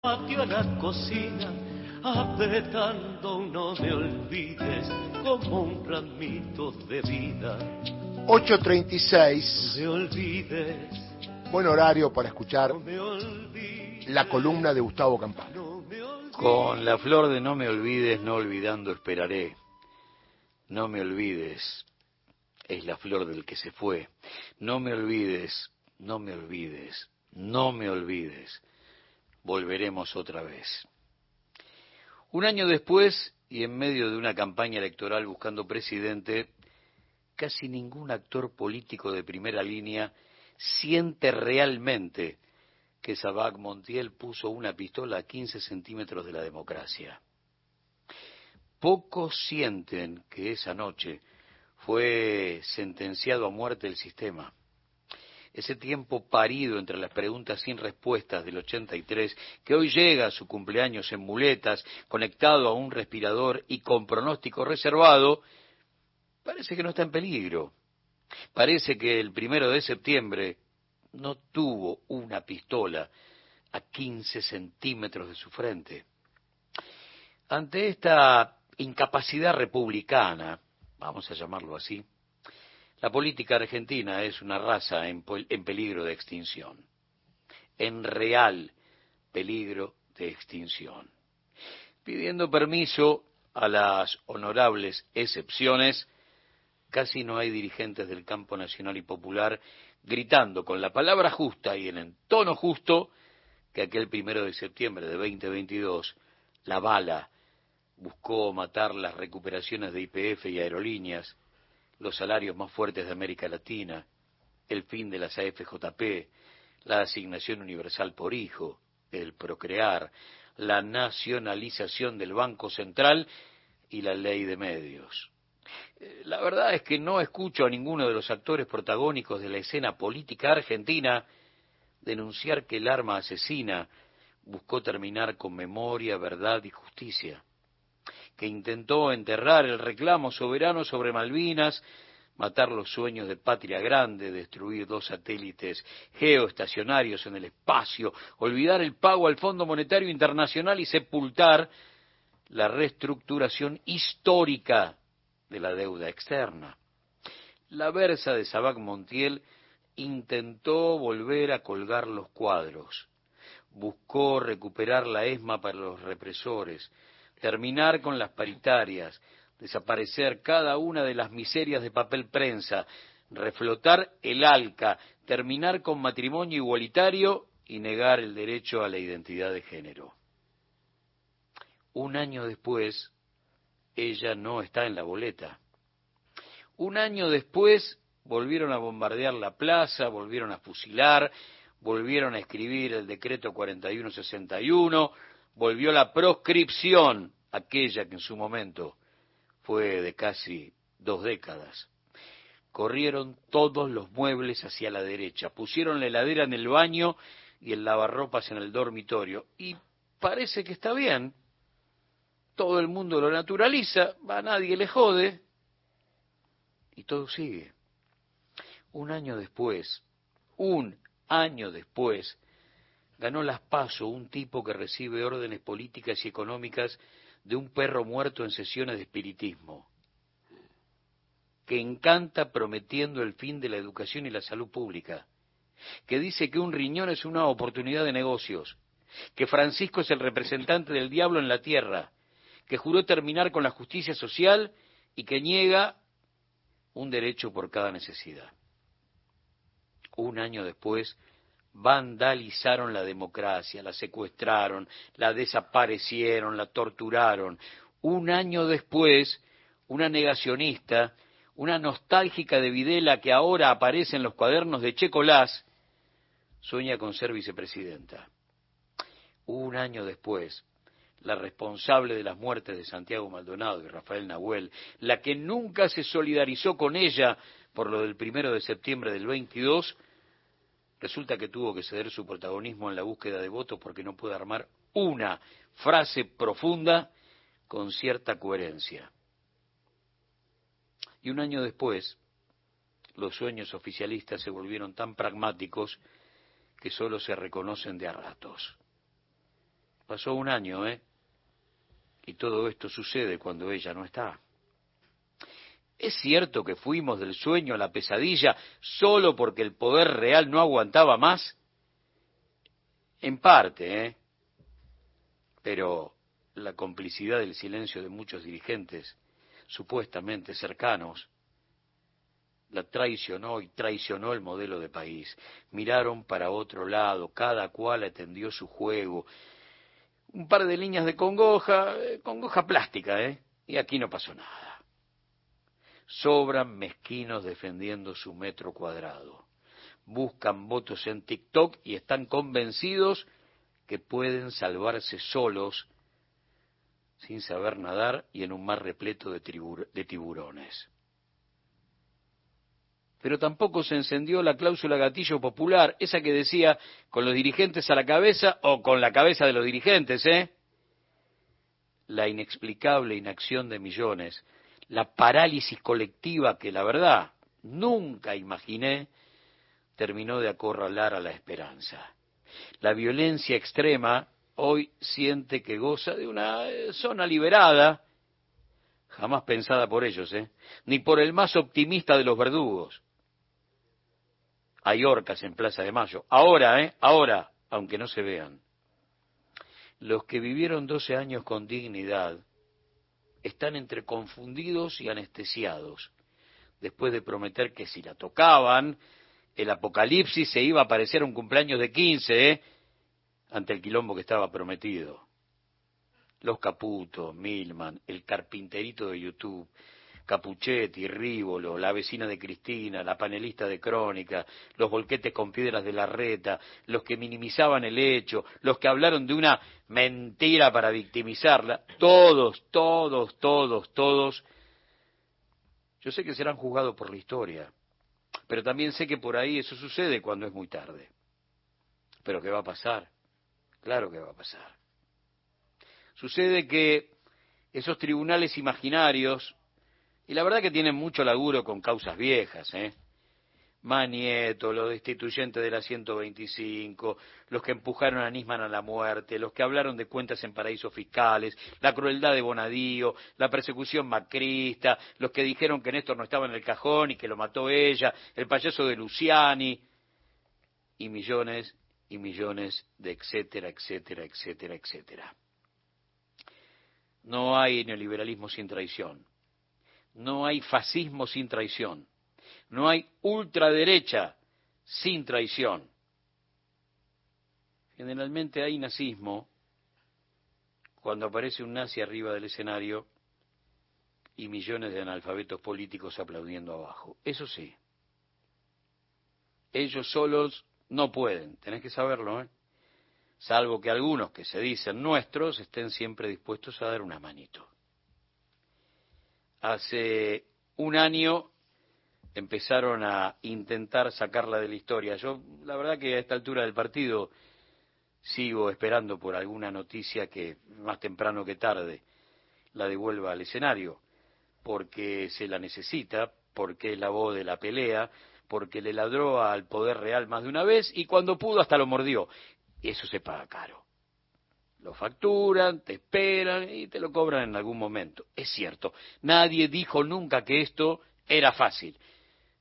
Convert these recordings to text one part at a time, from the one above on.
patio a la cocina, apretando no me olvides como un ramito de vida. 8.36. No me olvides. Buen horario para escuchar No me olvides. la columna de Gustavo Campana. No me olvides. Con la flor de no me olvides, no olvidando esperaré. No me olvides, es la flor del que se fue. No me olvides, no me olvides, no me olvides. Volveremos otra vez. Un año después, y en medio de una campaña electoral buscando presidente, casi ningún actor político de primera línea siente realmente que Sabac Montiel puso una pistola a 15 centímetros de la democracia. Pocos sienten que esa noche fue sentenciado a muerte el sistema. Ese tiempo parido entre las preguntas sin respuestas del 83, que hoy llega a su cumpleaños en muletas, conectado a un respirador y con pronóstico reservado, parece que no está en peligro. Parece que el primero de septiembre no tuvo una pistola a 15 centímetros de su frente. Ante esta incapacidad republicana, vamos a llamarlo así, la política argentina es una raza en, en peligro de extinción, en real peligro de extinción. Pidiendo permiso a las honorables excepciones, casi no hay dirigentes del campo nacional y popular gritando con la palabra justa y en el tono justo que aquel primero de septiembre de 2022 la bala buscó matar las recuperaciones de IPF y aerolíneas, los salarios más fuertes de América Latina, el fin de las AFJP, la asignación universal por hijo, el procrear, la nacionalización del Banco Central y la ley de medios. Eh, La verdad es que no escucho a ninguno de los actores protagónicos de la escena política argentina denunciar que el arma asesina buscó terminar con memoria, verdad y justicia, que intentó enterrar el reclamo soberano sobre Malvinas, matar los sueños de patria grande, destruir dos satélites geoestacionarios en el espacio, olvidar el pago al Fondo Monetario Internacional y sepultar la reestructuración histórica de la deuda externa. La versa de Sabac Montiel intentó volver a colgar los cuadros, buscó recuperar la ESMA para los represores, terminar con las paritarias, desaparecer cada una de las miserias de papel prensa, reflotar el ALCA, terminar con matrimonio igualitario y negar el derecho a la identidad de género. Un año después, ella no está en la boleta. Un año después volvieron a bombardear la plaza, volvieron a fusilar, volvieron a escribir el decreto 4161, volvió la proscripción, aquella que en su momento fue de casi dos décadas. Corrieron todos los muebles hacia la derecha, pusieron la heladera en el baño y el lavarropas en el dormitorio. Y parece que está bien. Todo el mundo lo naturaliza, a nadie le jode. Y todo sigue. Un año después, un año después, ganó las PASO un tipo que recibe órdenes políticas y económicas de un perro muerto en sesiones de espiritismo, que encanta prometiendo el fin de la educación y la salud pública, que dice que un riñón es una oportunidad de negocios, que Francisco es el representante del diablo en la tierra, que juró terminar con la justicia social y que niega un derecho por cada necesidad. Un año después, vandalizaron la democracia, la secuestraron, la desaparecieron, la torturaron. Un año después, una negacionista, una nostálgica de Videla que ahora aparece en los cuadernos de Checolás, sueña con ser vicepresidenta. Un año después, la responsable de las muertes de Santiago Maldonado y Rafael Nahuel, la que nunca se solidarizó con ella por lo del primero de septiembre del 22, resulta que tuvo que ceder su protagonismo en la búsqueda de votos porque no puede armar una frase profunda con cierta coherencia. Y un año después, los sueños oficialistas se volvieron tan pragmáticos que solo se reconocen de a ratos. Pasó un año, ¿eh? Y todo esto sucede cuando ella no está. ¿Es cierto que fuimos del sueño a la pesadilla solo porque el poder real no aguantaba más? En parte, ¿eh? Pero la complicidad del silencio de muchos dirigentes, supuestamente cercanos, la traicionó y traicionó el modelo de país. Miraron para otro lado, cada cual atendió su juego. Un par de líneas de congoja, eh, congoja plástica, ¿eh? Y aquí no pasó nada. Sobran mezquinos defendiendo su metro cuadrado. Buscan votos en TikTok y están convencidos que pueden salvarse solos sin saber nadar y en un mar repleto de, de tiburones pero tampoco se encendió la cláusula gatillo popular, esa que decía con los dirigentes a la cabeza o con la cabeza de los dirigentes, ¿eh? La inexplicable inacción de millones, la parálisis colectiva que la verdad nunca imaginé, terminó de acorralar a la esperanza. La violencia extrema hoy siente que goza de una eh, zona liberada, jamás pensada por ellos, ¿eh? ni por el más optimista de los verdugos hay orcas en Plaza de Mayo. Ahora, ¿eh? Ahora, aunque no se vean. Los que vivieron 12 años con dignidad están entre confundidos y anestesiados, después de prometer que si la tocaban, el apocalipsis se iba a parecer un cumpleaños de 15, ¿eh? ante el quilombo que estaba prometido. Los Caputo, Milman, el carpinterito de YouTube, Capuchetti, Rívolo, la vecina de Cristina, la panelista de Crónica, los volquetes con piedras de la reta, los que minimizaban el hecho, los que hablaron de una mentira para victimizarla, todos, todos, todos, todos, yo sé que serán juzgados por la historia, pero también sé que por ahí eso sucede cuando es muy tarde. Pero ¿qué va a pasar? Claro que va a pasar. Sucede que esos tribunales imaginarios y la verdad que tienen mucho laburo con causas viejas, ¿eh? Manieto, los destituyentes de la 125, los que empujaron a Nisman a la muerte, los que hablaron de cuentas en paraísos fiscales, la crueldad de Bonadío, la persecución macrista, los que dijeron que Néstor no estaba en el cajón y que lo mató ella, el payaso de Luciani, y millones y millones de etcétera, etcétera, etcétera, etcétera. No hay neoliberalismo sin traición. No hay fascismo sin traición. No hay ultraderecha sin traición. Generalmente hay nazismo cuando aparece un nazi arriba del escenario y millones de analfabetos políticos aplaudiendo abajo. Eso sí. Ellos solos no pueden, tenés que saberlo, ¿eh? salvo que algunos que se dicen nuestros estén siempre dispuestos a dar una manito hace un año empezaron a intentar sacarla de la historia. Yo, la verdad que a esta altura del partido sigo esperando por alguna noticia que más temprano que tarde la devuelva al escenario, porque se la necesita, porque es la voz de la pelea, porque le ladró al poder real más de una vez y cuando pudo hasta lo mordió. Eso se paga caro. Lo facturan, te esperan y te lo cobran en algún momento. Es cierto, nadie dijo nunca que esto era fácil.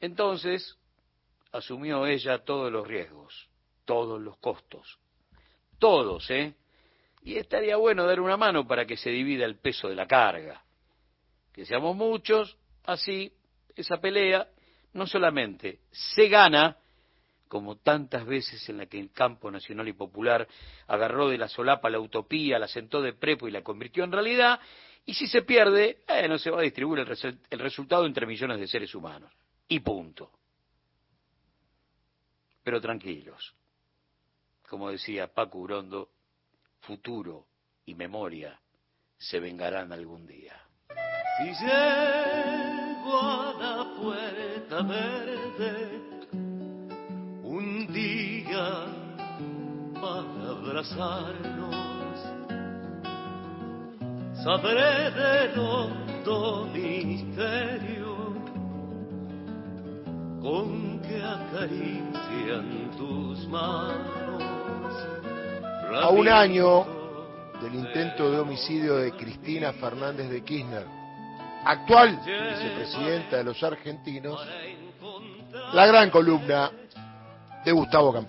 Entonces, asumió ella todos los riesgos, todos los costos, todos, ¿eh? Y estaría bueno dar una mano para que se divida el peso de la carga. Que seamos muchos, así esa pelea no solamente se gana, como tantas veces en la que el campo nacional y popular agarró de la solapa la utopía, la sentó de prepo y la convirtió en realidad, y si se pierde, eh, no se va a distribuir el, resultado entre millones de seres humanos. Y punto. Pero tranquilos. Como decía Paco Urondo, futuro y memoria se vengarán algún día. Día para abrazarnos. Sabré del hondo misterio con que acarician tus manos. A un año del intento de homicidio de Cristina Fernández de Kirchner, actual vicepresidenta de los argentinos, la gran columna de Gustavo Campana.